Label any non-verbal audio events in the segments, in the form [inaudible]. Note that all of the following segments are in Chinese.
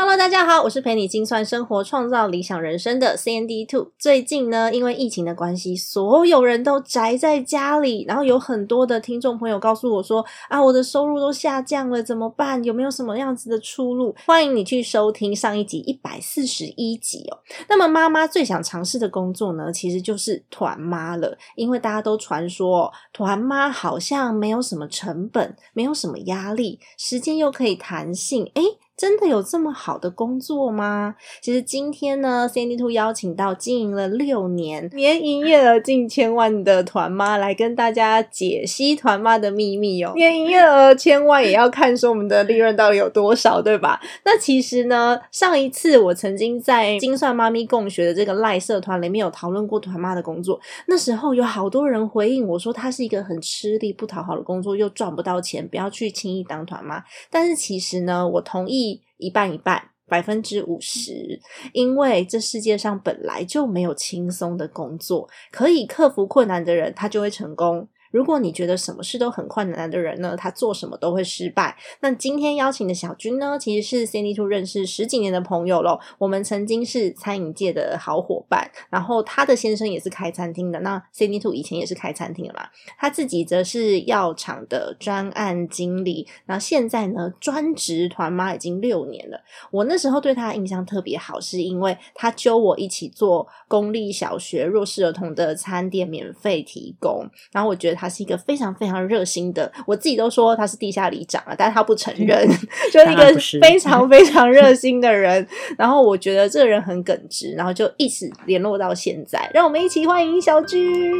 Hello，大家好，我是陪你精算生活、创造理想人生的 CND Two。最近呢，因为疫情的关系，所有人都宅在家里，然后有很多的听众朋友告诉我说：“啊，我的收入都下降了，怎么办？有没有什么样子的出路？”欢迎你去收听上一集一百四十一集哦。那么，妈妈最想尝试的工作呢，其实就是团妈了，因为大家都传说团妈好像没有什么成本，没有什么压力，时间又可以弹性，诶真的有这么好的工作吗？其实今天呢，Sandy Two 邀请到经营了六年、年营业额近千万的团妈来跟大家解析团妈的秘密哦。年营业额千万也要看说我们的利润到底有多少，对吧？那其实呢，上一次我曾经在精算妈咪共学的这个赖社团里面有讨论过团妈的工作，那时候有好多人回应我说，它是一个很吃力、不讨好的工作，又赚不到钱，不要去轻易当团妈。但是其实呢，我同意。一半一半，百分之五十，因为这世界上本来就没有轻松的工作，可以克服困难的人，他就会成功。如果你觉得什么事都很困难的人呢，他做什么都会失败。那今天邀请的小军呢，其实是 Cindy Two 认识十几年的朋友咯。我们曾经是餐饮界的好伙伴，然后他的先生也是开餐厅的。那 Cindy Two 以前也是开餐厅的嘛，他自己则是药厂的专案经理。然后现在呢，专职团妈已经六年了。我那时候对他印象特别好，是因为他揪我一起做公立小学弱势儿童的餐点免费提供，然后我觉得。他是一个非常非常热心的，我自己都说他是地下里长了，但是他不承认，[laughs] 就是一个非常 [laughs] 非常热心的人。然后我觉得这个人很耿直，然后就一直联络到现在。让我们一起欢迎小居。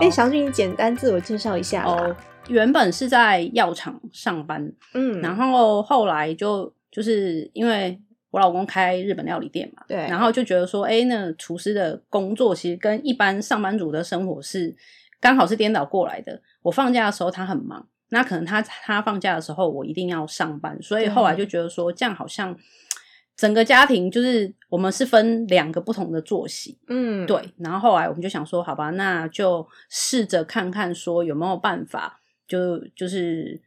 好。哎，小俊，你简单自我介绍一下哦。原本是在药厂上班，嗯，然后后来就就是因为我老公开日本料理店嘛，对，然后就觉得说，哎，那厨师的工作其实跟一般上班族的生活是刚好是颠倒过来的。我放假的时候他很忙，那可能他他放假的时候我一定要上班，所以后来就觉得说，这样好像。整个家庭就是我们是分两个不同的作息，嗯，对。然后后来我们就想说，好吧，那就试着看看说有没有办法，就就是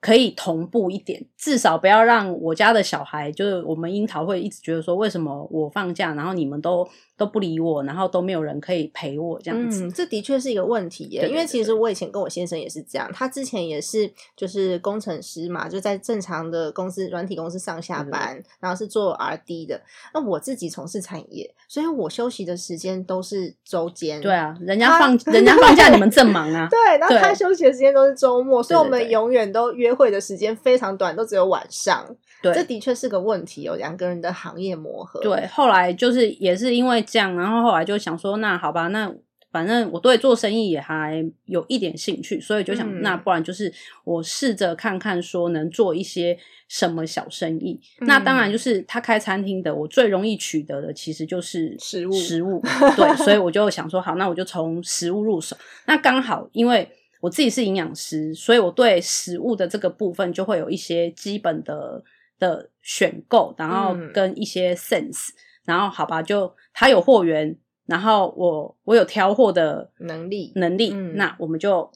可以同步一点，至少不要让我家的小孩，就是我们樱桃会一直觉得说，为什么我放假，然后你们都。都不理我，然后都没有人可以陪我这样子，这的确是一个问题耶。因为其实我以前跟我先生也是这样，他之前也是就是工程师嘛，就在正常的公司软体公司上下班，然后是做 R D 的。那我自己从事产业，所以我休息的时间都是周间。对啊，人家放 [laughs] 人家放假，你们正忙啊。对，然后他休息的时间都是周末，所以我们永远都约会的时间非常短，都只有晚上。对，这的确是个问题，有两个人的行业磨合。对，后来就是也是因为。这样，然后后来就想说，那好吧，那反正我对做生意也还有一点兴趣，所以就想，那不然就是我试着看看，说能做一些什么小生意。那当然就是他开餐厅的，我最容易取得的其实就是食物，食物。[laughs] 对，所以我就想说，好，那我就从食物入手。那刚好，因为我自己是营养师，所以我对食物的这个部分就会有一些基本的的选购，然后跟一些 sense。然后好吧，就他有货源，然后我我有挑货的能力能力，那我们就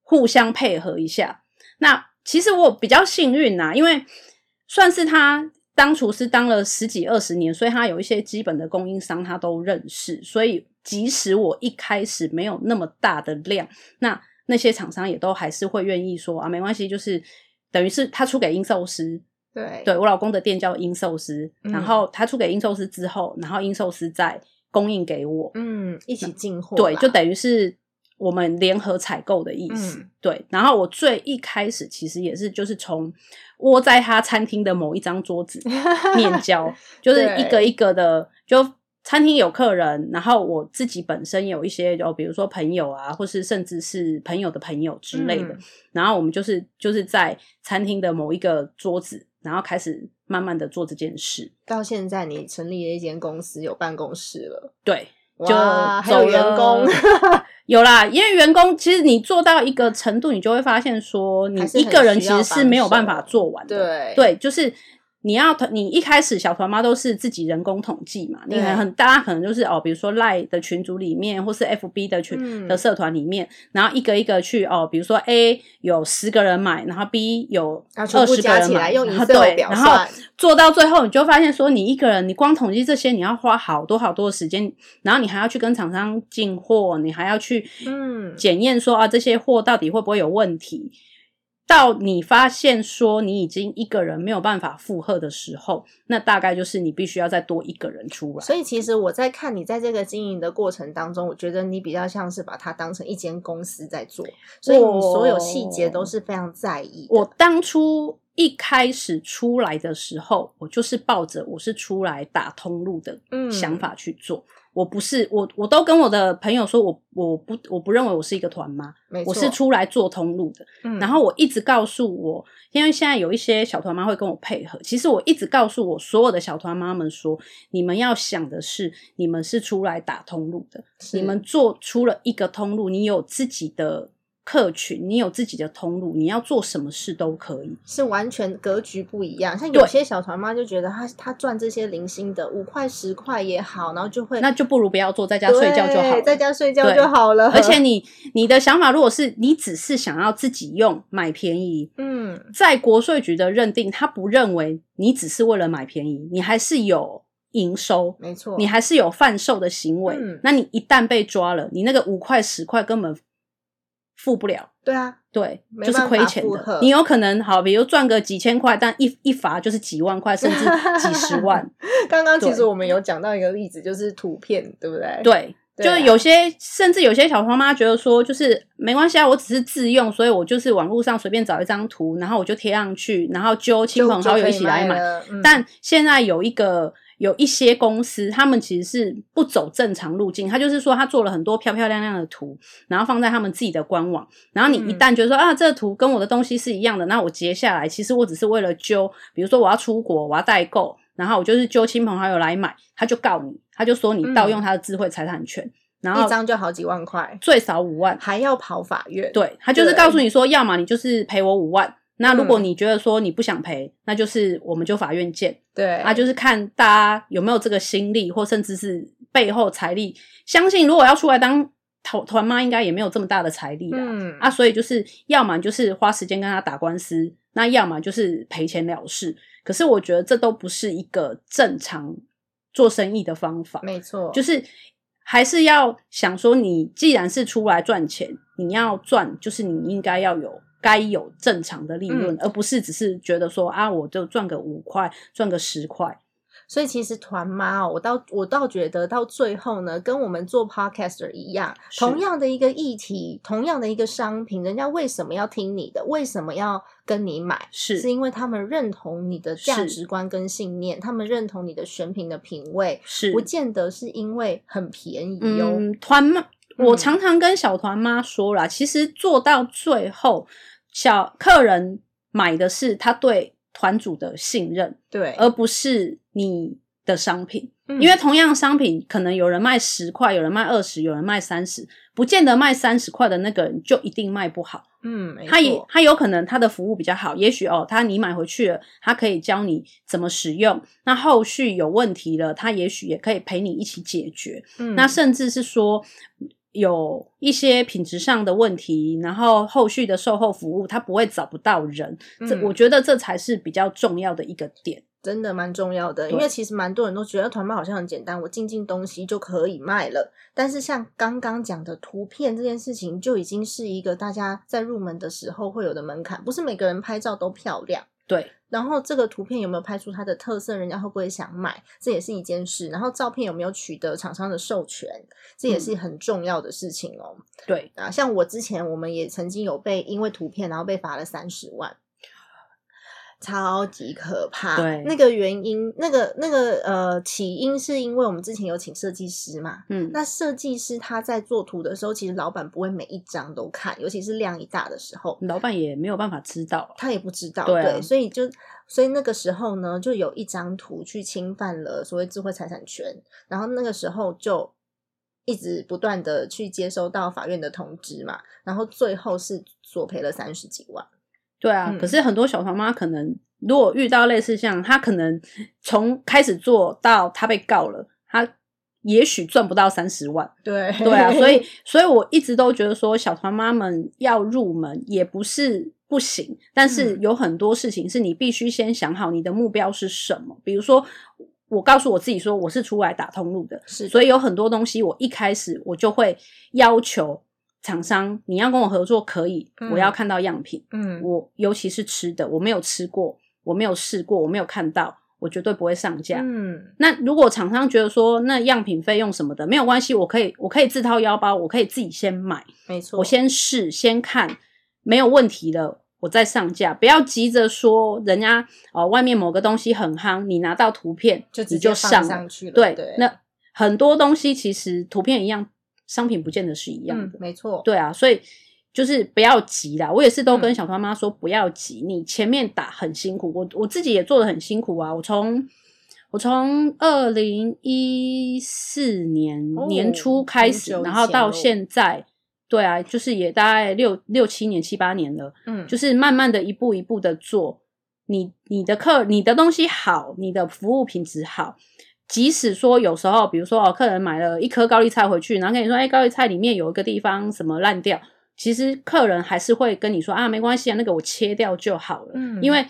互相配合一下。那其实我比较幸运呐，因为算是他当厨师当了十几二十年，所以他有一些基本的供应商他都认识，所以即使我一开始没有那么大的量，那那些厂商也都还是会愿意说啊，没关系，就是等于是他出给应寿司。对，对我老公的店叫英寿司，然后他出给英寿司之后，然后英寿司再供应给我，嗯，一起进货，对，就等于是我们联合采购的意思。嗯对，然后我最一开始其实也是就是从窝在他餐厅的某一张桌子 [laughs] 面交，就是一个一个的就。餐厅有客人，然后我自己本身有一些，就比如说朋友啊，或是甚至是朋友的朋友之类的，嗯。然后我们就是就是在餐厅的某一个桌子，然后开始慢慢的做这件事。到现在你成立了一间公司，有办公室了，对，就哇，还有走员工，[laughs] 有啦，因为员工其实你做到一个程度，你就会发现说，你一个人其实是没有办法做完的。对。对，就是你要你一开始小团妈都是自己人工统计嘛，你对。很很大家可能就是哦，比如说赖的群组里面，或是 FB 的群、嗯。的社团里面，然后一个一个去哦，比如说 A 有十个人买，然后 B 有二十个人买，对，然后做到最后，你就发现说，你一个人你光统计这些，你要花好多好多的时间，然后你还要去跟厂商进货，你还要去嗯。检验说啊这些货到底会不会有问题。到你发现说你已经一个人没有办法负荷的时候，那大概就是你必须要再多一个人出来。所以其实我在看你在这个经营的过程当中，我觉得你比较像是把它当成一间公司在做，所以你所有细节都是非常在意的。我当初一开始出来的时候，我就是抱着我是出来打通路的嗯想法去做。我不是我，我都跟我的朋友说我我不我不认为我是一个团妈，我是出来做通路的。嗯，然后我一直告诉我，因为现在有一些小团妈会跟我配合，其实我一直告诉我所有的小团妈们说，你们要想的是，你们是出来打通路的，你们做出了一个通路，你有自己的客群，你有自己的通路，你要做什么事都可以。是完全格局不一样。像有些小团妈就觉得她她赚这些零星的五块十块也好，然后就会那就不如不要做，在家睡觉就好了。在家睡觉就好了。而且你你的想法，如果是你只是想要自己用买便宜，嗯，在国税局的认定，他不认为你只是为了买便宜，你还是有营收，没错，你还是有贩售的行为。嗯那你一旦被抓了，你那个五块十块根本付不了。对啊，对，就是亏钱的。你有可能好，比如赚个几千块，但一一罚就是几万块，甚至几十万。[laughs] 刚刚其实我们有讲到一个例子，就是图片，对不对？对，就有些甚至有些小黄妈觉得说，就是没关系啊，我只是自用，所以我就是网络上随便找一张图，然后我就贴上去，然后揪亲，朋好友一起来买。但现在有一个有一些公司，他们其实是不走正常路径，他就是说他做了很多漂漂亮亮的图，然后放在他们自己的官网，然后你一嗯旦觉得说、啊，这个图跟我的东西是一样的，那我截下来，其实我只是为了揪，比如说我要出国，我要代购，然后我就是揪亲朋好友来买，他就告你，他就说你盗用他的智慧财产权，然后嗯一张就好几万块，最少五万，还要跑法院。对他就是告诉你说，要么你就是赔我五万。那如果嗯你觉得说你不想赔，那就是我们就法院见。对啊，就是看大家有没有这个心力，或甚至是背后财力。相信如果要出来当团团妈，应该也没有这么大的财力啦。嗯啊，所以就是要么就是花时间跟他打官司，那要么就是赔钱了事。可是我觉得这都不是一个正常做生意的方法，没错，就是还是要想说，你既然是出来赚钱，你要赚，就是你应该要有。该有正常的利润，嗯而不是只是觉得说啊，我就赚个五块，赚个十块。所以其实团妈哦，我倒我倒觉得到最后呢，跟我们做 podcaster 一样，同样的一个议题，同样的一个商品，人家为什么要听你的？为什么要跟你买？是是因为他们认同你的价值观跟信念，他们认同你的选品的品味，是不见得是因为很便宜哟。嗯，团妈，我嗯常常跟小团妈说啦，其实做到最后，小客人买的是他对团主的信任，对，而不是你的商品。嗯因为同样商品，可能有人卖十块，有人卖二十，有人卖三十，不见得卖三十块的那个人就一定卖不好。嗯，他也他有可能他的服务比较好，也许哦，他你买回去了，他可以教你怎么使用。那后续有问题了，他也许也可以陪你一起解决。嗯那甚至是说有一些品质上的问题，然后后续的售后服务他不会找不到人，这嗯我觉得这才是比较重要的一个点。真的蛮重要的，因为其实蛮多人都觉得团卖好像很简单，我进进东西就可以卖了。但是像刚刚讲的图片这件事情，就已经是一个大家在入门的时候会有的门槛，不是每个人拍照都漂亮。对，然后这个图片有没有拍出它的特色，人家会不会想买，这也是一件事。然后照片有没有取得厂商的授权，这也是很重要的事情哦。对啊，像我之前我们也曾经有被因为图片然后被罚了三十万。超级可怕，对那个原因，那个那个呃起因是因为我们之前有请设计师嘛，嗯，那设计师他在做图的时候，其实老板不会每一张都看，尤其是量一大的时候，老板也没有办法知道，他也不知道，对啊所以就所以那个时候呢，就有一张图去侵犯了所谓智慧财产权，然后那个时候就一直不断的去接收到法院的通知嘛，然后最后是索赔了三十几万。对啊。嗯可是很多小团妈可能如果遇到类似像她可能从开始做到她被告了，她也许赚不到三十万。对对啊，所以 [laughs] 所以我一直都觉得说，小团妈们要入门也不是不行，但是嗯有很多事情是你必须先想好你的目标是什么。比如说，我告诉我自己说我是出来打通路的，是的所以有很多东西我一开始我就会要求厂商，你要跟我合作可以，嗯我要看到样品，嗯。我尤其是吃的，我没有吃过，我没有试过，我没有看到，我绝对不会上架。嗯。那如果厂商觉得说那样品费用什么的没有关系，我可以我可以自掏腰包，我可以自己先买，没错，我先试先看，没有问题了。我再上架，不要急着说人家哦、外面某个东西很夯，你拿到图片你就上了上去了对，对。那很多东西其实图片一样，商品不见得是一样的。嗯，没错，对啊，所以就是不要急啦。我也是都跟嗯小团妈说不要急，你前面打很辛苦，我我自己也做的很辛苦啊。我从我从二零一四年哦年初开很始，然后到现在，对啊，就是也大概六六七年七八年了，嗯，就是慢慢的一步一步的做。你你的客你的东西好，你的服务品质好，即使说有时候，比如说哦，客人买了一颗高丽菜回去，然后跟你说，哎，高丽菜里面有一个地方什么烂掉，其实客人还是会跟你说啊，没关系啊，那个我切掉就好了，嗯。因为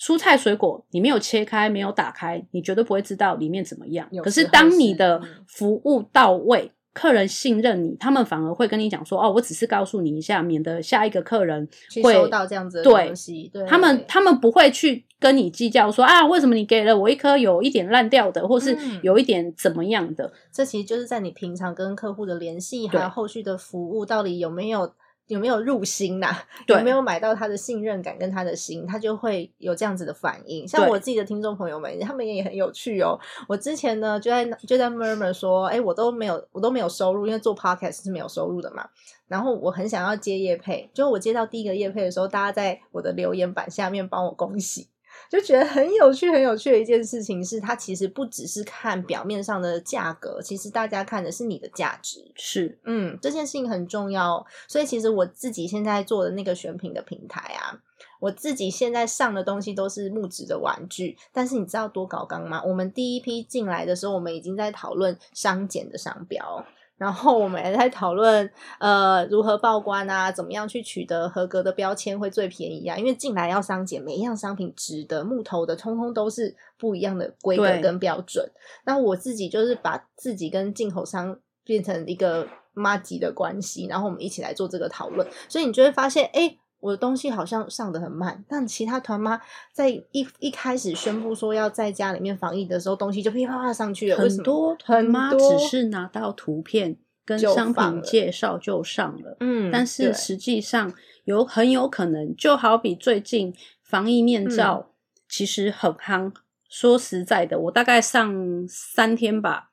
蔬菜水果你没有切开，没有打开，你绝对不会知道里面怎么样。有。可是当你的嗯。服务到位，客人信任你，他们反而会跟你讲说，哦，我只是告诉你一下，免得下一个客人会去收到这样子的东西，对他们他们不会去跟你计较说啊，为什么你给了我一颗有一点烂掉的，或是嗯有一点怎么样的？这其实就是在你平常跟客户的联系，对还有后续的服务，到底有没有有没有入心呐、[laughs] 啊有没有买到他的信任感跟他的心，他就会有这样子的反应。像我自己的听众朋友们，他们也很有趣哦。我之前呢就在就在 murmur 说，哎，我都没有我都没有收入，因为做 podcast 是没有收入的嘛。然后我很想要接业配，就我接到第一个业配的时候，大家在我的留言板下面帮我恭喜。就觉得很有趣，很有趣的一件事情是，它其实不只是看表面上的价格，其实大家看的是你的价值。是嗯，这件事情很重要哦。所以其实我自己现在做的那个选品的平台啊，我自己现在上的东西都是木质的玩具，但是你知道多搞纲吗？我们第一批进来的时候，我们已经在讨论商检的商标。然后我们也在讨论，呃，如何报关啊，怎么样去取得合格的标签会最便宜啊？因为进来要商检，每一样商品值的、木头的，通通都是不一样的规格跟标准。那我自己就是把自己跟进口商变成一个妈级的关系，然后我们一起来做这个讨论，所以你就会发现，哎。我的东西好像上的很慢，但其他团妈在一一开始宣布说要在家里面防疫的时候，东西就噼啪啪上去了。很多团妈只是拿到图片跟商品介绍就上了，嗯，但是实际上有很有可能，就好比最近防疫面嗯罩其实很夯。说实在的，我大概上三天吧，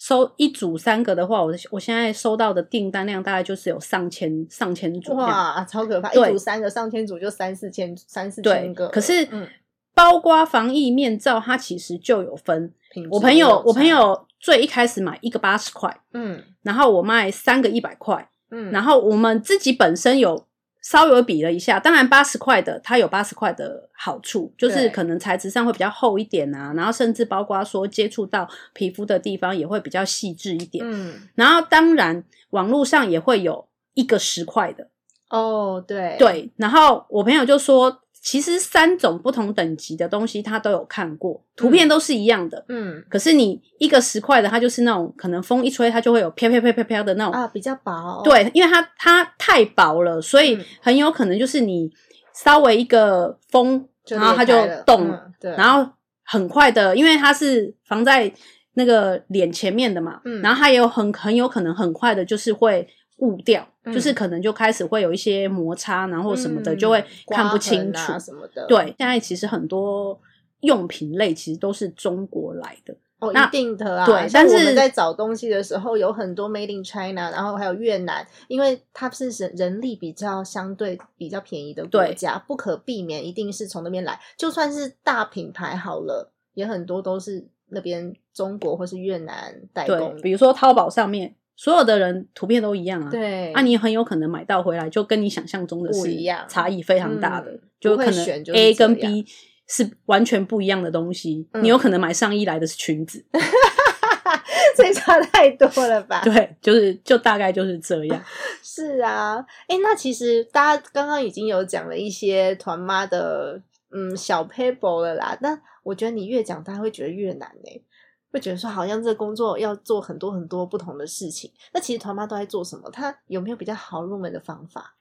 收一组三个的话，我我现在收到的订单量大概就是有上千上千组。哇，超可怕！一组三个，上千组就三四千，三四千个。，可是嗯，包括防疫面罩，它其实就有分。我朋友，我朋，友最一开始买一个八十块，嗯然后我卖三个一百块，嗯，然后我们自己本身有稍微比了一下，当然八十块的它有八十块的好处，就是可能材质上会比较厚一点啊，然后甚至包括说接触到皮肤的地方也会比较细致一点。嗯，然后当然网络上也会有一个十块的，哦，对对，然后我朋友就说其实三种不同等级的东西他都有看过，图片都是一样的。嗯可是你一个十块的，它就是那种可能风一吹，它就会有飘飘飘飘飘的那种。啊，比较薄，，对，因为它它太薄了，所以嗯很有可能就是你稍微一个风，然后它就动了，嗯对然后很快的，因为它是防在那个脸前面的嘛，嗯然后它也有很很有可能很快的，就是会雾掉，嗯就是可能就开始会有一些摩擦，然后什么的，嗯就会看不清楚。啊什么的，对，现在其实很多用品类其实都是中国来的，哦，一定的啊。对但是我们在找东西的时候，有很多 Made in China，然后还有越南，因为它是人人力比较相对比较便宜的国家，不可避免一定是从那边来。就算是大品牌好了，也很多都是那边中国或是越南代对工，。比如说淘宝上面所有的人图片都一样啊，对，啊，你很有可能买到回来就跟你想象中的是不一样。差异非常大的，嗯就可能 A 跟 B 是完全不一样的东西。嗯。你有可能买上衣来的是裙子，[laughs] 这差太多了吧？[laughs] 对，就是就大概就是这样。是啊，哎，那其实大家刚刚已经有讲了一些团妈的嗯小 paper 了啦，但我觉得你越讲，大家会觉得越难呢、会觉得说好像这个工作要做很多很多不同的事情。那其实团妈都在做什么？她有没有比较好入门的方法？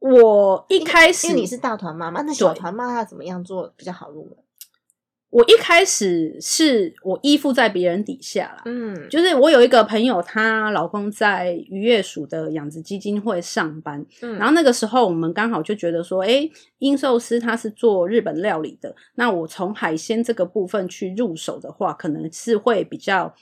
我一开始因为你是大团妈妈，那小团妈她怎么样做比较好入门？我一开始是我依附在别人底下啦，嗯，就是我有一个朋友，她老公在渔业署的养殖基金会上班，嗯。然后那个时候我们刚好就觉得说，诶，殷寿司他是做日本料理的，那我从海鲜这个部分去入手的话，可能是会比较，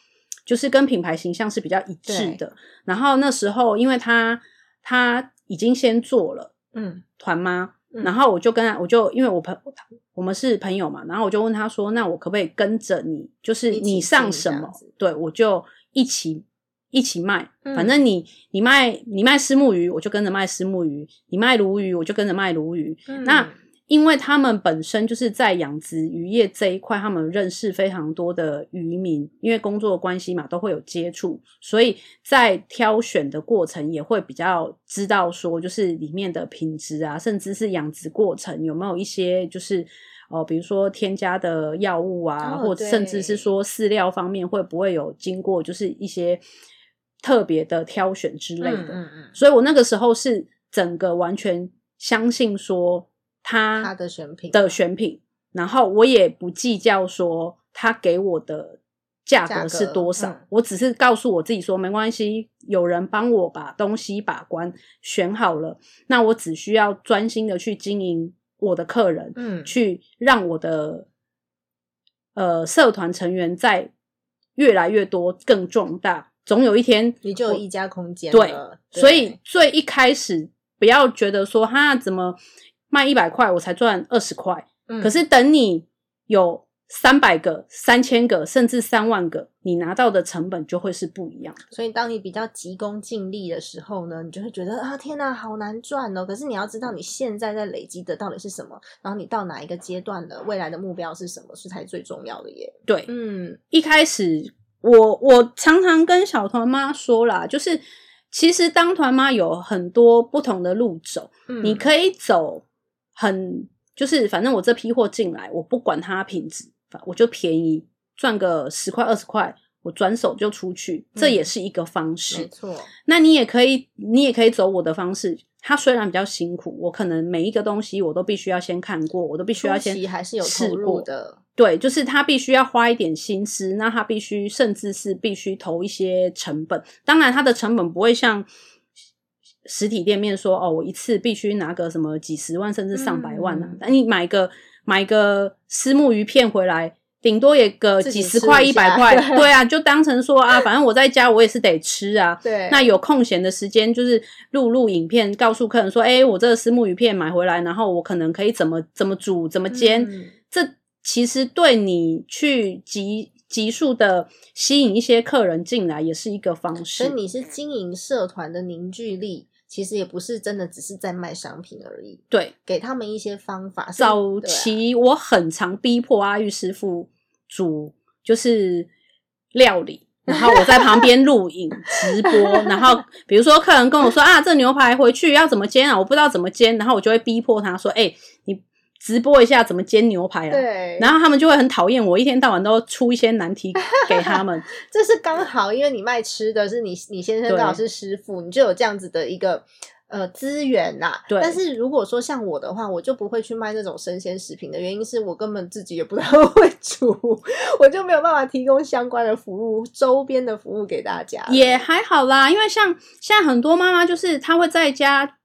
就是跟品牌形象是比较一致的。然后那时候因为他他已经先做了嗯。团妈，嗯然后我就跟他，我就因为我朋我们是朋友嘛，然后我就问他说，那我可不可以跟着你，就是你上什么对我就一起。一起卖，嗯反正你你卖你卖虱目鱼，我就跟着卖虱目鱼；你卖鲈鱼，我就跟着卖鲈鱼。嗯那因为他们本身就是在养殖渔业这一块，他们认识非常多的渔民，因为工作的关系嘛，都会有接触，所以在挑选的过程也会比较知道说，就是里面的品质啊，甚至是养殖过程有没有一些就是。哦，比如说添加的药物啊，哦或者甚至是对说饲料方面会不会有经过就是一些特别的挑选之类的。嗯嗯嗯，所以我那个时候是整个完全相信说他他的选品的选品，然后我也不计较说他给我的价价格格是多少，嗯我只是告诉我自己说没关系，有人帮我把东西把关选好了，那我只需要专心的去经营我的客人，嗯去让我的呃社团成员在越来越多更壮大。总有一天，你就有一家空间对了，所以最一开始不要觉得说哈怎么卖一百块我才赚二十块，嗯可是等你有三百个、三千个，甚至三万个，你拿到的成本就会是不一样。所以当你比较急功近利的时候呢，你就会觉得啊，天哪，好难赚哦。可是你要知道你现在在累积的到底是什么，然后你到哪一个阶段了，未来的目标是什么，是才最重要的耶。对，嗯一开始我我常常跟小团妈说啦，就是其实当团妈有很多不同的路走，嗯你可以走很就是反正我这批货进来，我不管它品质，反我就便宜赚个十块二十块，我转手就出去，这也是一个方式。没错，那你也可以，你也可以走我的方式。它虽然比较辛苦，我可能每一个东西我都必须要先看过，我都必须要先还是有试投入过的。对，就是他必须要花一点心思，那他必须甚至是必须投一些成本。当然，他的成本不会像实体店面说哦，我一次必须拿个什么几十万甚至上百万啊。嗯你买个买个丝木鱼片回来，顶多也个几十块、一百块，[laughs] 对啊，就当成说啊，[laughs] 反正我在家我也是得吃啊。对，那有空闲的时间，就是录录影片，告诉客人说：“哎、我这个丝木鱼片买回来，然后我可能可以怎么怎么煮，怎么煎。嗯这其实对你去急急速的吸引一些客人进来，也是一个方式。所以你是经营社团的凝聚力，其实也不是真的只是在卖商品而已，对给他们一些方法。早期我很常逼迫阿玉师傅煮就是料理，然后我在旁边录影 [laughs] 直播，然后比如说客人跟我说啊，这牛排回去要怎么煎啊，我不知道怎么煎，然后我就会逼迫他说，哎、你直播一下怎么煎牛排啊。对，然后他们就会很讨厌我，一天到晚都出一些难题给他们。[laughs] 这是刚好，因为你卖吃的是你你先生对刚好是师傅，你就有这样子的一个呃资源呐。对但是如果说像我的话，我就不会去卖那种生鲜食品的原因是我根本自己也不太会煮，我就没有办法提供相关的服务、周边的服务给大家。也还好啦，因为像现在很多妈妈就是她会在家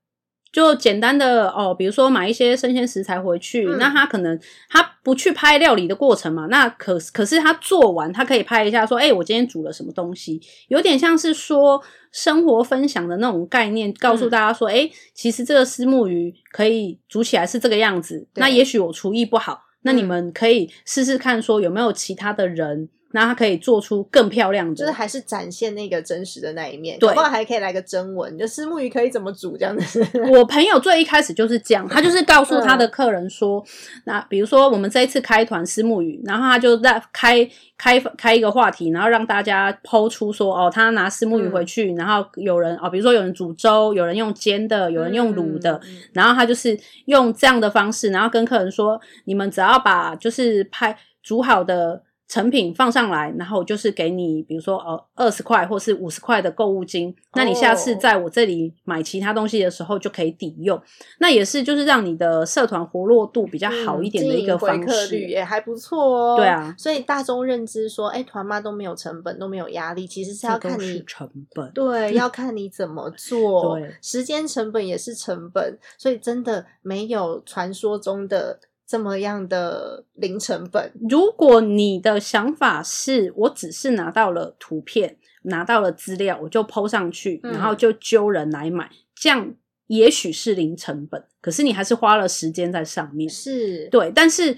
就简单的哦，比如说买一些生鲜食材回去，嗯。那他可能他不去拍料理的过程嘛，那可可是他做完，他可以拍一下说，哎、我今天煮了什么东西，有点像是说生活分享的那种概念，告诉嗯。大家说，哎、其实这个丝木鱼可以煮起来是这个样子，那也许我厨艺不好，那你嗯。们可以试试看，说有没有其他的人。那他可以做出更漂亮的，就是还是展现那个真实的那一面，对还可以来个真文，就丝木鱼可以怎么煮这样子。[laughs] 我朋友最一开始就是这样，他就是告诉他的客人说，那比如说我们这一次开团丝木鱼，然后他就在开开开一个话题，然后让大家抛出说，哦，他拿丝木鱼回去，然后有人哦，比如说有人煮粥，有人用煎的，有人用卤的，然后他就是用这样的方式，然后跟客人说，你们只要把就是拍煮好的成品放上来，然后我就是给你，比如说呃二十块或是五十块的购物金，那你下次哦在我这里买其他东西的时候就可以抵用，那也是就是让你的社团活络度比较好一点的一个嗯经营回方客率式。也还不错哦。对啊所以大众认知说，哎，团妈都没有成本，都没有压力，其实是要看你成本，对，[laughs] 要看你怎么做，对时间成本也是成本，所以真的没有传说中的这么样的零成本。如果你的想法是我只是拿到了图片，拿到了资料，我就 PO 上去，嗯然后就揪人来买，这样也许是零成本，可是你还是花了时间在上面。是，对，但是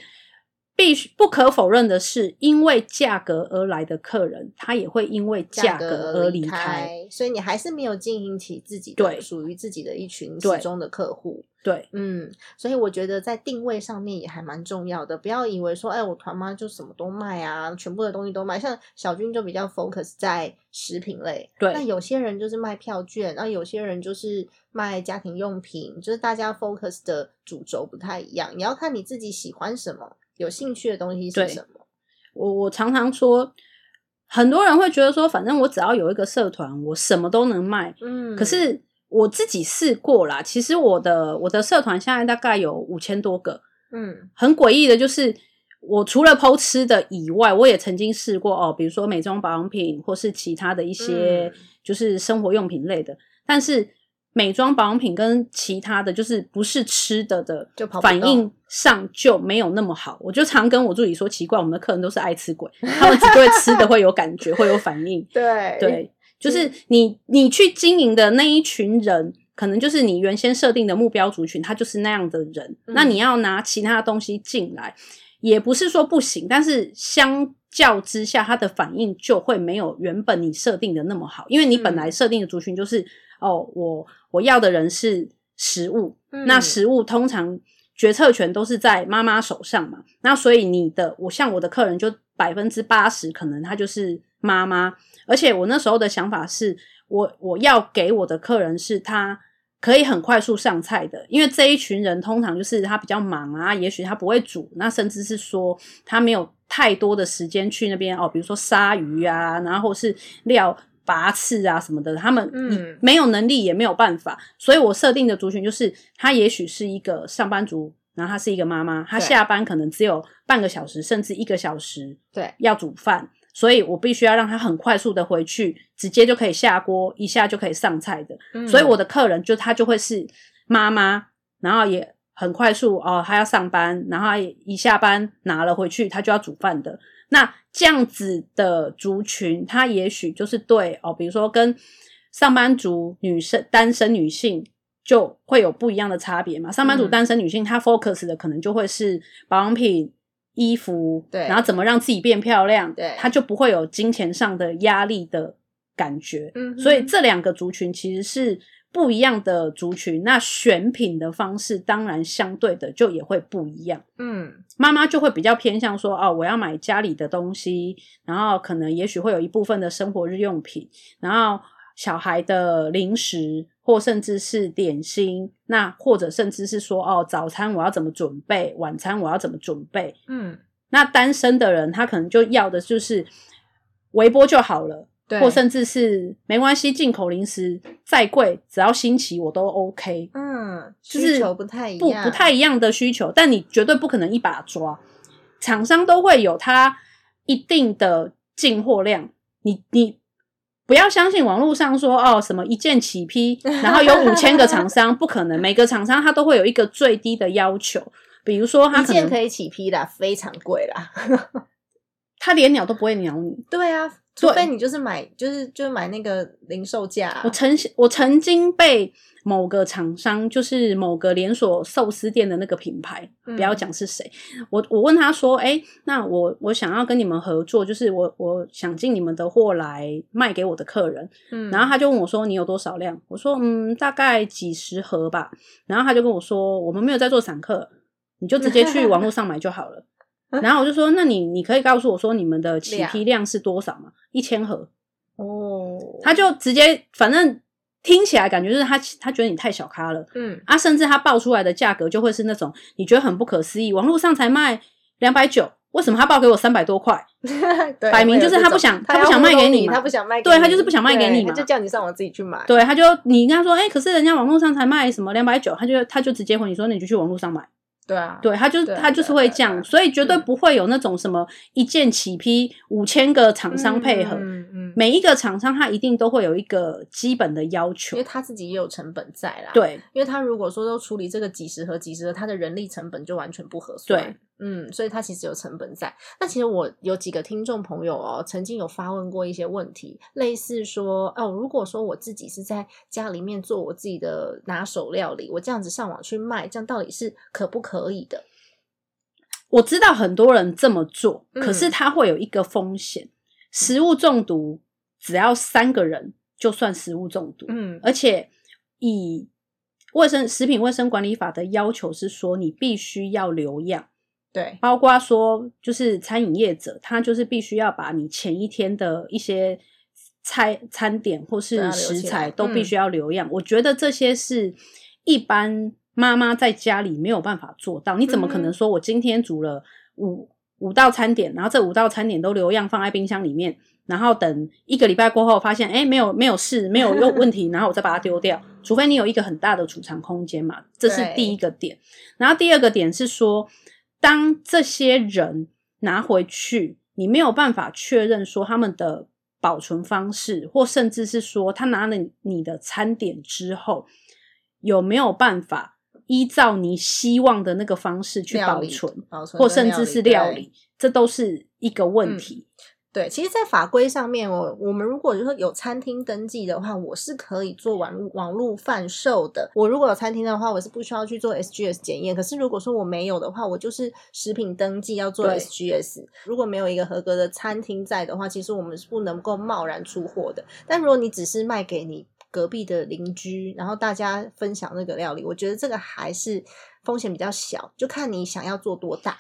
必须不可否认的是，因为价格而来的客人，他也会因为价格而离开。开，所以你还是没有经营起自己的对属于自己的一群对始终的客户。对，嗯，所以我觉得在定位上面也还蛮重要的，不要以为说，哎，我团妈就什么都卖啊，全部的东西都卖。像小军就比较 focus 在食品类，对那有些人就是卖票券，那有些人就是卖家庭用品，就是大家 focus 的主轴不太一样。你要看你自己喜欢什么，有兴趣的东西是什么。我我常常说，很多人会觉得说，反正我只要有一个社团，我什么都能卖。嗯，可是我自己试过啦，其实我的我的社团现在大概有五千多个。嗯很诡异的就是，我除了剖吃的以外，我也曾经试过哦，比如说美妆保养品或是其他的一些嗯就是生活用品类的，但是。美妆保养品跟其他的就是不是吃的的反应上就没有那么好。我就常跟我助理说，奇怪，我们的客人都是爱吃鬼，他们只对吃的会有感觉，会有反应。[laughs] 对对，就是你你去经营的那一群人，可能就是你原先设定的目标族群，他就是那样的人。嗯那你要拿其他的东西进来，也不是说不行，但是相较之下，他的反应就会没有原本你设定的那么好，因为你本来嗯设定的族群就是、哦，我我要的人是食物，嗯那食物通常决策权都是在妈妈手上嘛，那所以你的我像我的客人就百分之八十可能他就是妈妈，而且我那时候的想法是我我要给我的客人是他可以很快速上菜的，因为这一群人通常就是他比较忙啊，也许他不会煮，那甚至是说他没有太多的时间去那边哦，比如说杀鱼啊，然后是料。拔刺啊什么的，他们嗯。没有能力也没有办法，所以我设定的族群就是他也许是一个上班族，然后他是一个妈妈，他下班可能只有半个小时甚至一个小时对，要煮饭，所以我必须要让他很快速的回去，直接就可以下锅，一下就可以上菜的。嗯。所以我的客人就他就会是妈妈，然后也很快速哦，他要上班，然后他一下班拿了回去，他就要煮饭的。那这样子的族群，他也许就是对哦，比如说跟上班族女生、单身女性就会有不一样的差别嘛。上班族嗯单身女性，她 focus 的可能就会是保养品、衣服，对然后怎么让自己变漂亮，对她就不会有金钱上的压力的感觉。嗯所以这两个族群其实是不一样的族群，那选品的方式当然相对的就也会不一样。嗯妈妈就会比较偏向说，哦，我要买家里的东西，然后可能也许会有一部分的生活日用品，然后小孩的零食或甚至是点心，那或者甚至是说，哦，早餐我要怎么准备，晚餐我要怎么准备。嗯，那单身的人，他可能就要的就是微波就好了。对，或甚至是没关系，进口零食再贵，只要新奇我都 OK。嗯，就是需求不太一不样，不太一样的需求，但你绝对不可能一把抓，厂商都会有它一定的进货量。你你不要相信网络上说哦什么一件起批，然后有五千个厂商，不可能，每个厂商它都会有一个最低的要求，比如说它一件可以起批啦，非常贵啦。它连鸟都不会鸟你。对啊，除非你就是买，就是就是买那个零售价啊、我曾我曾经被某个厂商，就是某个连锁寿司店的那个品牌，嗯不要讲是谁，我我问他说，哎、那我我想要跟你们合作，就是我我想进你们的货来卖给我的客人，嗯，然后他就问我说，你有多少量？我说，嗯，大概几十盒吧。然后他就跟我说，我们没有在做散客，你就直接去 [laughs] 网络上买就好了。然后我就说，那你你可以告诉我说你们的起批量是多少吗？一千盒。哦，他就直接，反正听起来感觉就是他他觉得你太小咖了嗯，啊，甚至他报出来的价格就会是那种你觉得很不可思议，网络上才卖两百九，为什么他报给我三百多块？[laughs] 对摆明就是他不想他不想卖给你嘛他不想卖给对他就是不想卖给你嘛对他就叫你上网自己去买。对，他就你跟他说，哎、可是人家网络上才卖什么两百九，他就他就直接回你说，那你就去网络上买。对啊，对，他就对啊他就是会这样，所以绝对嗯不会有那种什么一件起批五千个厂商配合，嗯嗯，每一个厂商他一定都会有一个基本的要求因为。他自己也有成本在啦。。对，因为他如果说都处理这个几十盒、几十盒，他的人力成本就完全不合算。对，嗯，所以它其实有成本在。那其实我有几个听众朋友哦，曾经有发问过一些问题，类似说，哦，如果说我自己是在家里面做我自己的拿手料理，我这样子上网去卖，这样到底是可不可以的？我知道很多人这么做，嗯可是它会有一个风险，食物中毒只要三个人就算食物中毒，嗯而且以卫生食品卫生管理法的要求是说，你必须要留样，对，包括说就是餐饮业者，他就是必须要把你前一天的一些菜餐点或是食材都必嗯须要留样。我觉得这些是一般妈妈在家里没有办法做到。你怎么可嗯能说我今天煮了五五道餐点，然后这五道餐点都留样放在冰箱里面，然后等一个礼拜过后发现，哎，没有没有事，没有有问题，然后我再把它丢掉。[laughs] 除非你有一个很大的储藏空间嘛，这是第一个点。然后第二个点是说，当这些人拿回去，你没有办法确认说他们的保存方式，或甚至是说他拿了你的餐点之后，有没有办法依照你希望的那个方式去保存，保存或甚至是料理，这都是一个问嗯题。对，其实，在法规上面，我我们如果就是说有餐厅登记的话，我是可以做网络网络贩售的。我如果有餐厅的话，我是不需要去做 SGS 检验。可是如果说我没有的话，我就是食品登记要做 SGS。如果没有一个合格的餐厅在的话，其实我们是不能够贸然出货的。但如果你只是卖给你隔壁的邻居，然后大家分享那个料理，我觉得这个还是风险比较小，就看你想要做多大。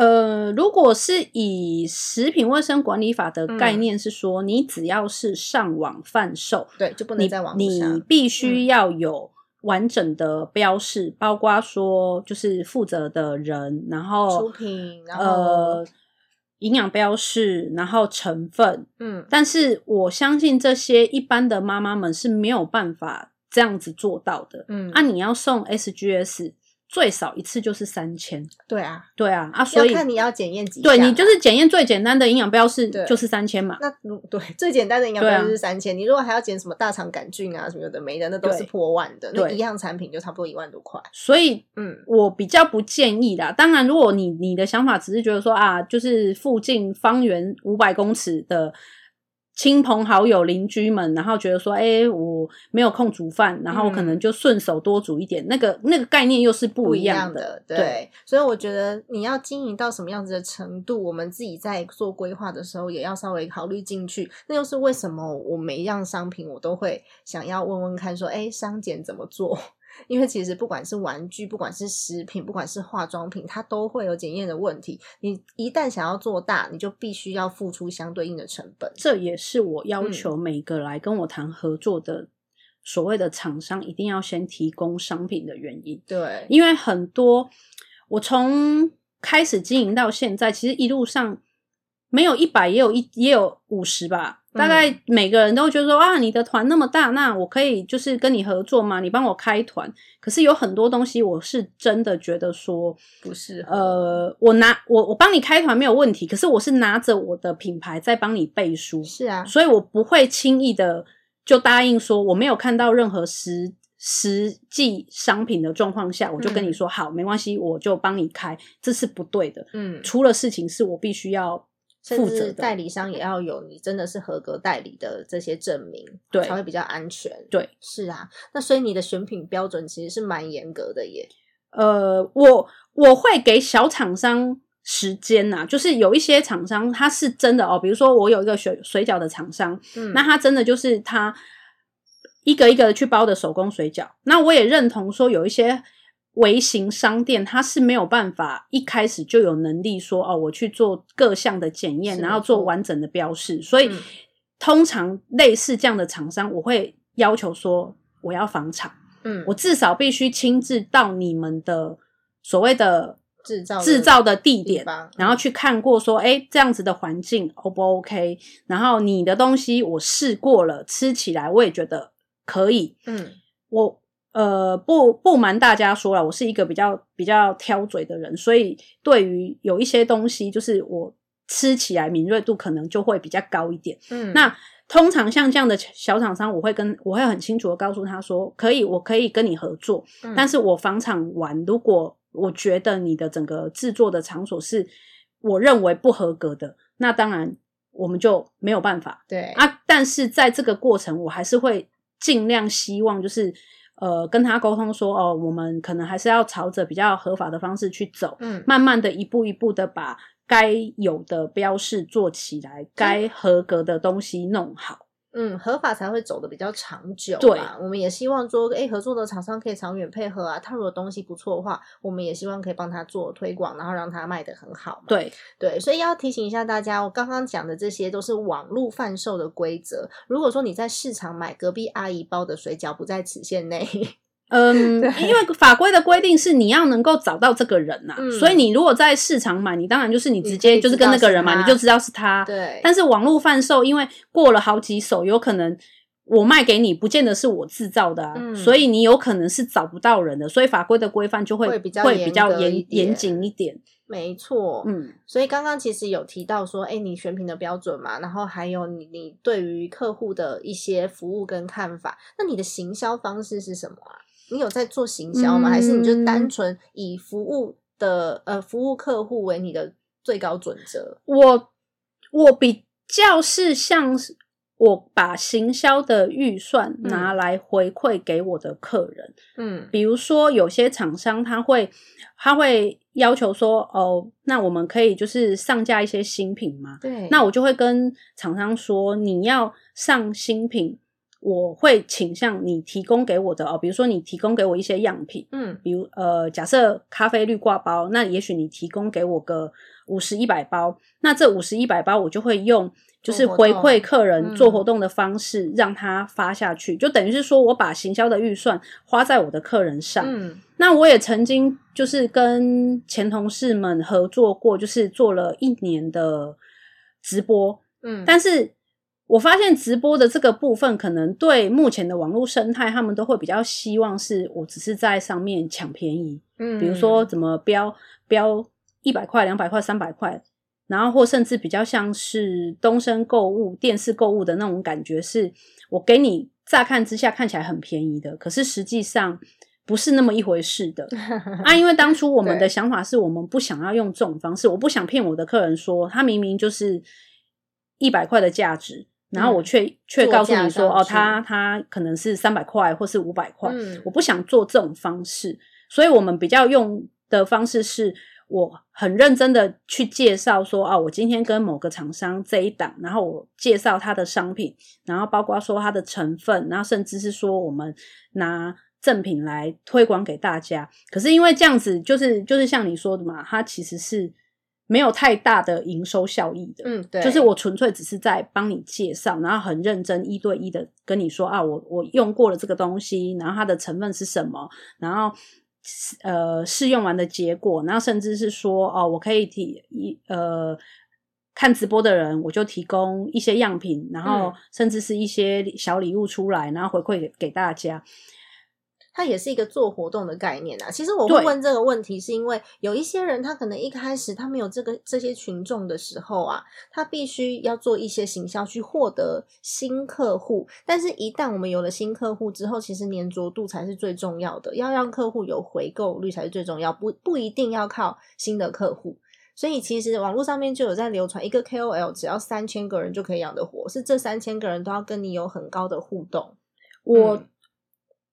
呃，如果是以食品卫生管理法的概嗯念是说，你只要是上网贩售，对，就不能你在网络你。必须要有完整的标示，包括说就是负责的人，然后出品然后呃营养标示，然后成分。嗯，但是我相信这些一般的妈妈们是没有办法这样子做到的。嗯啊，你要送 SGS，最少一次就是三千。对啊，对啊，啊，所以要看你要检验几对你就是检验最简单的营养标示就是三千嘛。那如对最简单的营养标就是三千、你如果还要检什么大肠杆菌啊什么的没的，那都是破万的。那一样产品就差不多一万多块。所以嗯，我比较不建议啦。当然，如果你你的想法只是觉得说啊，就是附近方圆五百公尺的亲朋好友、邻居们，然后觉得说，哎，我没有空煮饭，然后我可能就顺手多煮一点，那个那个概念又是不不一一样样的，对对，所以我觉得你要经营到什么样子的程度，我们自己在做规划的时候也要稍微考虑进去。那又是为什么我每一样商品我都会想要问问看，说，哎，商检怎么做？因为其实不管是玩具，不管是食品，不管是化妆品，它都会有检验的问题。你一旦想要做大，你就必须要付出相对应的成本。这也是我要嗯求每个来跟我谈合作的所谓的厂商一定要先提供商品的原因。对，因为很多我从开始经营到现在，其实一路上没有一百，也有一也有五十吧。大概每个人都觉得说啊，你的团那么大，那我可以就是跟你合作吗？你帮我开团。可是有很多东西，我是真的觉得说，不是呃，我拿我我帮你开团没有问题，可是我是拿着我的品牌在帮你背书，是啊，所以我不会轻易的就答应说我没有看到任何实实际商品的状况下，我就跟你说、好，没关系，我就帮你开，这是不对的。嗯，出了事情是我必须要甚负责代理商也要有你真的是合格代理的这些证明，对才会比较安全。对，是啊，那所以你的选品标准其实是蛮严格的耶。呃，我我会给小厂商时间呐、就是有一些厂商他是真的哦，比如说我有一个水水饺的厂商，嗯，那他真的就是他一个一个的去包的手工水饺。那我也认同说，有一些微型商店，它是没有办法一开始就有能力说哦，我去做各项的检验，然后做完整的标示。所以、嗯通常类似这样的厂商，我会要求说我要访厂，嗯，我至少必须亲自到你们的所谓的制造制造的地点，然后去看过说，哎，这样子的环境 O 不 OK？然后你的东西我试过了，吃起来我也觉得可以。嗯我呃不不瞒大家说了，我是一个比较比较挑嘴的人，所以对于有一些东西，就是我吃起来敏锐度可能就会比较高一点。嗯，那通常像这样的小厂商，我会跟我会很清楚的告诉他说，可以，我可以跟你合作，嗯但是我房厂完，如果我觉得你的整个制作的场所是我认为不合格的，那当然我们就没有办法对啊。但是在这个过程，我还是会尽量希望就是。呃，跟他沟通说，哦，我们可能还是要朝着比较合法的方式去走，嗯慢慢的一步一步的把该有的标示做起来，该合格的东西弄好。嗯，合法才会走的比较长久对嘛。我们也希望说，哎，合作的厂商可以长远配合啊。他如果东西不错的话，我们也希望可以帮他做推广，然后让他卖的很好嘛。对，对，所以要提醒一下大家，我刚刚讲的这些都是网络贩售的规则。如果说你在市场买隔壁阿姨包的水饺，不在此限内。嗯，[laughs] 因为法规的规定是你要能够找到这个人呐、嗯。所以你如果在市场买，你当然就是你直接就是跟那个人嘛，你就知道是他。对，但是网络贩售，因为过了好几手，有可能我卖给你，不见得是我制造的啊，嗯。所以你有可能是找不到人的，所以法规的规范就会会比较严严谨一点。没错，嗯，所以刚刚其实有提到说，哎，你选品的标准嘛，然后还有你你对于客户的一些服务跟看法，那你的行销方式是什么啊？你有在做行销吗？还是你就单嗯纯以服务的呃服务客户为你的最高准则？我我比较是像是我把行销的预算嗯拿来回馈给我的客人。嗯比如说，有些厂商他会他会要求说，哦，那我们可以就是上架一些新品吗？对，那我就会跟厂商说，你要上新品，我会倾向你提供给我的哦，比如说你提供给我一些样品，嗯比如呃，假设咖啡绿挂包，那也许你提供给我个五十一百包，那这五十一百包我就会用就是回馈客人嗯做活动的方式让他发下去，就等于是说我把行销的预算花在我的客人上。嗯那我也曾经就是跟前同事们合作过，就是做了一年的直播，嗯，但是我发现直播的这个部分，可能对目前的网络生态，他们都会比较希望是我只是在上面抢便宜，嗯比如说怎么标标一百块、两百块、三百块，然后或甚至比较像是东升购物、电视购物的那种感觉，是我给你乍看之下看起来很便宜的，可是实际上不是那么一回事的。[laughs] 啊，因为当初我们的想法是我们不想要用这种方式，我不想骗我的客人说他明明就是一百块的价值，然后我嗯却却告诉你说，哦，上去它它可能是三百块或是五百块，嗯我不想做这种方式，所以我们比较用的方式是。我很认真的去介绍说啊，我今天跟某个厂商这一档，然后我介绍他的商品，然后包括说它的成分，然后甚至是说我们拿赠品来推广给大家。可是因为这样子，就是就是像你说的嘛，它其实是没有太大的营收效益的。嗯，对，就是我纯粹只是在帮你介绍，然后很认真一对一的跟你说啊，我我用过了这个东西，然后它的成分是什么，然后呃试用完的结果，然后甚至是说哦，我可以提一呃看直播的人，我就提供一些样品，然后嗯甚至是一些小礼物出来，然后回馈给给大家。它也是一个做活动的概念啊。其实我会问这个问题，是因为有一些人他可能一开始他没有这个这些群众的时候啊，他必须要做一些行销去获得新客户。但是，一旦我们有了新客户之后，其实粘着度才是最重要的，要让客户有回购率才是最重要，不不一定要靠新的客户。所以其实网络上面就有在流传，一个 KOL 只要三千个人就可以养得活，是这三千个人都要跟你有很高的互动。我嗯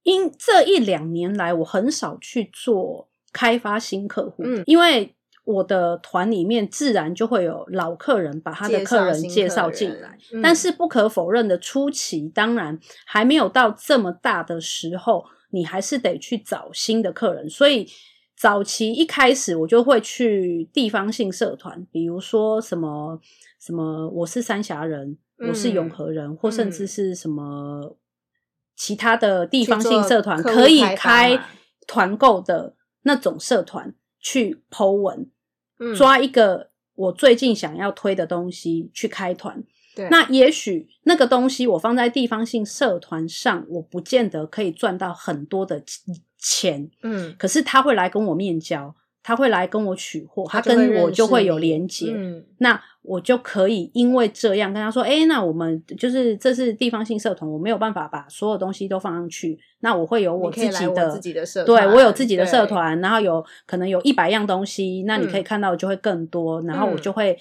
因这一两年来，我很少去做开发新客户，嗯因为我的团里面自然就会有老客人把他的客人介介绍进来。，嗯但是不可否认的，初期当然还没有到这么大的时候，你还是得去找新的客人。所以早期一开始我就会去地方性社团，比如说什么什么，我是三峡人，我是永和人，或甚至嗯是什么其他的地方性社团可以开团购的那种社团去 Po 文，嗯。抓一个我最近想要推的东西去开团。对。那也许那个东西我放在地方性社团上，我不见得可以赚到很多的钱，嗯，可是他会来跟我面交，他会来跟我取货，他跟我就会有连接。嗯。那我就可以因为这样跟他说，哎、那我们就是这是地方性社团，我没有办法把所有东西都放上去，那我会有我自己的自己的社对我有自己的社团，然后有可能有一百样东西，那你可以嗯。看到就会更多，然后我嗯。就会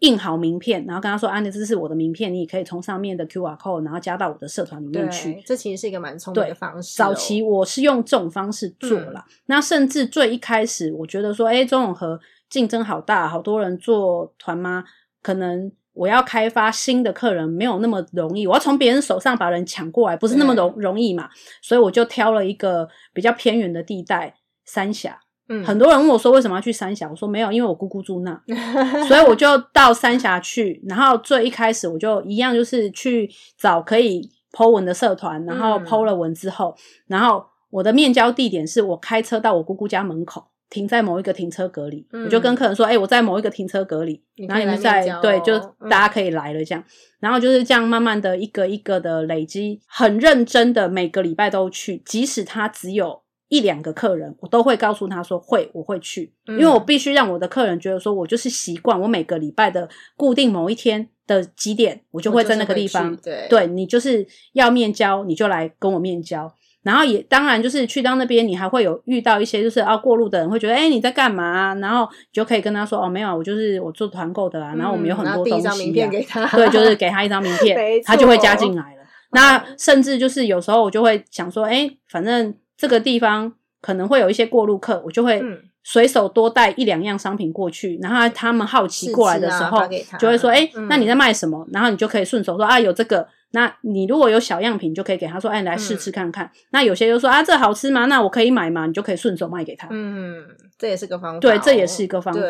印好名片，然后跟他说，啊，那这是我的名片，你也可以从上面的 QR code，然后加到我的社团里面去对，。这其实是一个蛮聪明的方式哦。早期我是用这种方式做啦，那甚至最一开始，我觉得说，哎、中永和竞争好大，好多人做团妈，可能我要开发新的客人没有那么容易，我要从别人手上把人抢过来，不是那么容容易嘛，所以我就挑了一个比较偏远的地带，三峡。嗯。很多人问我说为什么要去三峡，我说没有，因为我姑姑住那，[laughs] 所以我就到三峡去，然后最一开始我就一样就是去找可以 Po 文的社团，然后嗯 Po 了文之后，然后我的面交地点是我开车到我姑姑家门口。停在某一个停车格里，嗯。我就跟客人说：“哎、我在某一个停车格里，然后你们在对，就大家可以来了这样。然后就是这样慢慢的一个一个的累积，很认真的每个礼拜都去，即使他只有一两个客人，我都会告诉他说会，我会去，因为我嗯必须让我的客人觉得说我就是习惯，我每个礼拜的固定某一天的几点，我就会在那个地方。对对你就是要面交，你就来跟我面交。然后也当然就是去到那边，你还会有遇到一些就是啊过路的人会觉得，哎、你在干嘛啊、然后你就可以跟他说，哦，没有啊，我就是我做团购的啊，然后我们有很多东西、名片给他对，就是给他一张名 [laughs] 片，他就会加错进来了。那甚至就是有时候我就会想说，哎、反正这个地方可能会有一些过路客，我就会嗯随手多带一两样商品过去，然后他们好奇过来的时候，就会说，哎、嗯那你在卖什么？然后你就可以顺手说啊，有这个。那你如果有小样品，就可以给他说，哎、你来试吃看看。那有些就说啊，这好吃吗？那我可以买吗？你就可以顺手卖给他。嗯，这也是个方法哦。对，这也是一个方法。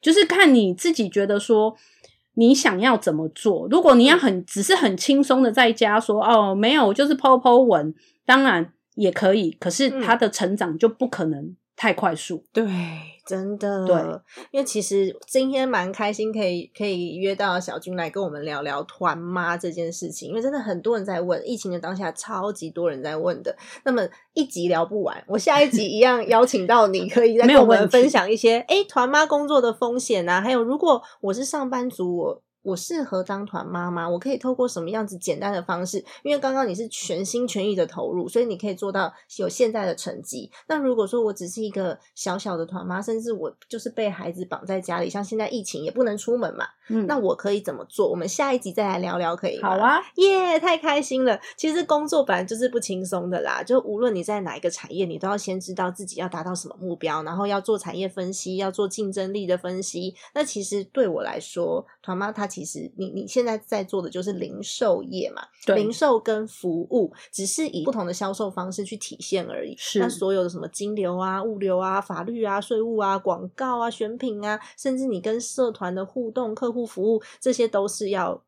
就是看你自己觉得说你想要怎么做。如果你要很只是很轻松的在家说哦，没有，我就是 PO PO 文，当然也可以，可是他的成长就不可能太快速。对，真的，对，因为其实今天蛮开心，可以可以约到小军来跟我们聊聊团妈这件事情，因为真的很多人在问，疫情的当下超级多人在问的。那么一集聊不完，我下一集一样邀请到你，可以再跟我们分享一些哎团妈工作的风险啊，还有如果我是上班族，我我适合当团妈吗？我可以透过什么样子简单的方式？因为刚刚你是全心全意的投入，所以你可以做到有现在的成绩。那如果说我只是一个小小的团妈，甚至我就是被孩子绑在家里，像现在疫情也不能出门嘛，嗯，那我可以怎么做？我们下一集再来聊聊，可以吗？好啊，耶太开心了！其实工作本来就是不轻松的啦，就无论你在哪一个产业，你都要先知道自己要达到什么目标，然后要做产业分析，要做竞争力的分析。那其实对我来说，团妈它其实你你现在在做的就是零售业嘛，零售跟服务只是以不同的销售方式去体现而已。是那所有的什么金流啊、物流啊、法律啊、税务啊、广告啊、选品啊，甚至你跟社团的互动、客户服务，这些都是要。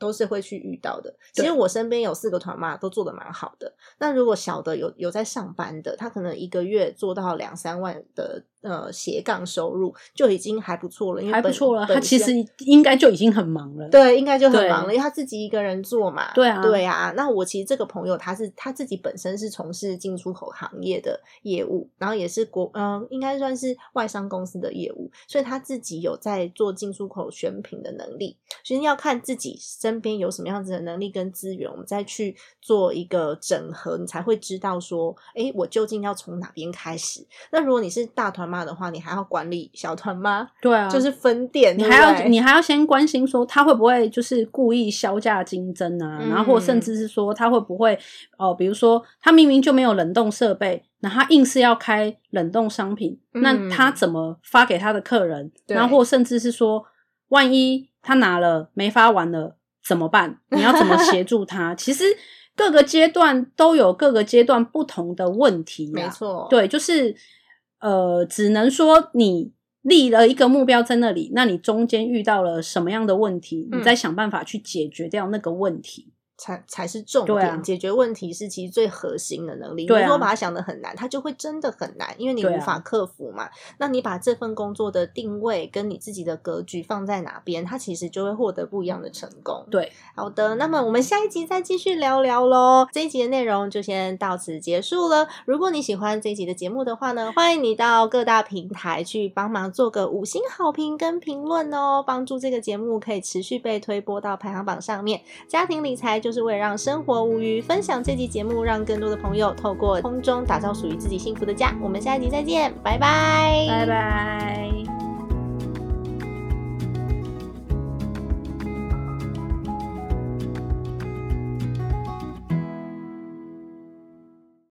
都是会去遇到的。其对实我身边有四个团妈都做的蛮好的。那如果小的有有在上班的，他可能一个月做到两三万的呃斜杠收入，就已经还不错了。因为还不错了。他其实应该就已经很忙了。对，应该就很忙了，因为他自己一个人做嘛。对啊对啊。那我其实这个朋友他是他自己本身是从事进出口行业的业务，然后也是国嗯、应该算是外商公司的业务，所以他自己有在做进出口选品的能力。所以要看自己身边有什么样子的能力跟资源，我们再去做一个整合，你才会知道说，哎，我究竟要从哪边开始。那如果你是大团妈的话，你还要管理小团妈，对啊，就是分店，你还要你还要先关心说他会不会就是故意销价竞争啊，嗯然后或甚至是说他会不会哦、比如说他明明就没有冷冻设备，那他硬是要开冷冻商品，嗯那他怎么发给他的客人？然后或甚至是说，万一他拿了没发完了怎么办？你要怎么协助他？其实各个阶段都有各个阶段不同的问题、啊，没错，对，就是呃，只能说你立了一个目标在那里，那你中间遇到了什么样的问题，嗯你再想办法去解决掉那个问题。才才是重点。啊解决问题是其实最核心的能力。如果把它想的很难，它就会真的很难，因为你无法克服嘛。那你把这份工作的定位跟你自己的格局放在哪边，它其实就会获得不一样的成功。对，好的，那么我们下一集再继续聊聊喽。这一集的内容就先到此结束了。如果你喜欢这一集的节目的话呢，欢迎你到各大平台去帮忙做个五星好评跟评论哦，帮助这个节目可以持续被推播到排行榜上面。家庭理财就是是为了让生活无余，分享这集节目，让更多的朋友透过空中打造属于自己幸福的家。我们下一集再见，拜拜，拜拜。